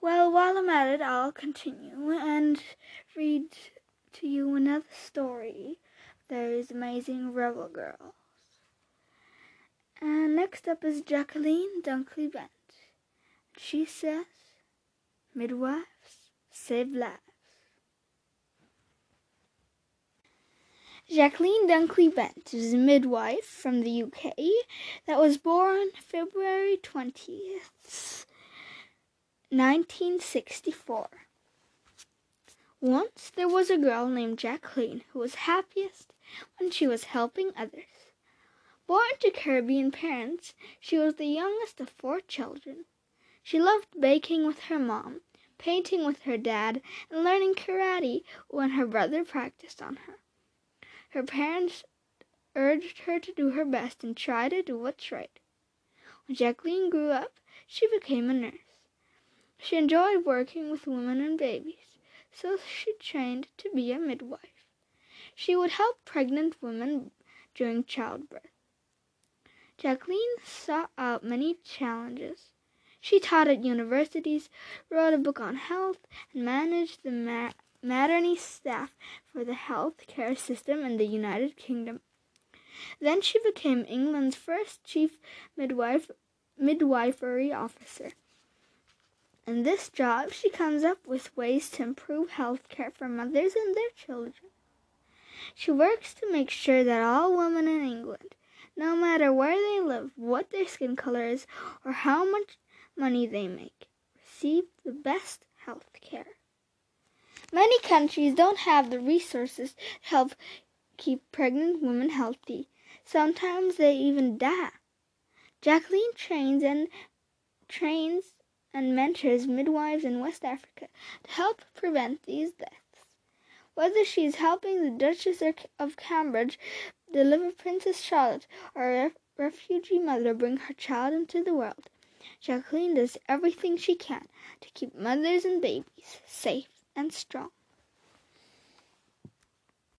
Well, while I'm at it, I'll continue and read to you another story. Those amazing rebel girls. And next up is Jacqueline Dunkley Bent. She says, Midwives save lives. Jacqueline Dunkley Bent is a midwife from the UK that was born February 20th, 1964. Once there was a girl named Jacqueline who was happiest when she was helping others. Born to Caribbean parents, she was the youngest of four children. She loved baking with her mom, painting with her dad, and learning karate when her brother practiced on her. Her parents urged her to do her best and try to do what's right. When Jacqueline grew up, she became a nurse. She enjoyed working with women and babies, so she trained to be a midwife. She would help pregnant women during childbirth. Jacqueline sought out many challenges. She taught at universities, wrote a book on health, and managed the ma- maternity staff for the health care system in the United Kingdom. Then she became England's first chief midwife, midwifery officer. In this job, she comes up with ways to improve health care for mothers and their children. She works to make sure that all women in England, no matter where they live, what their skin color is, or how much money they make, receive the best health care. Many countries don't have the resources to help keep pregnant women healthy. Sometimes they even die. Jacqueline trains and trains and mentors midwives in West Africa to help prevent these deaths. Whether she is helping the Duchess of Cambridge deliver Princess Charlotte or a refugee mother bring her child into the world, Jacqueline does everything she can to keep mothers and babies safe and strong.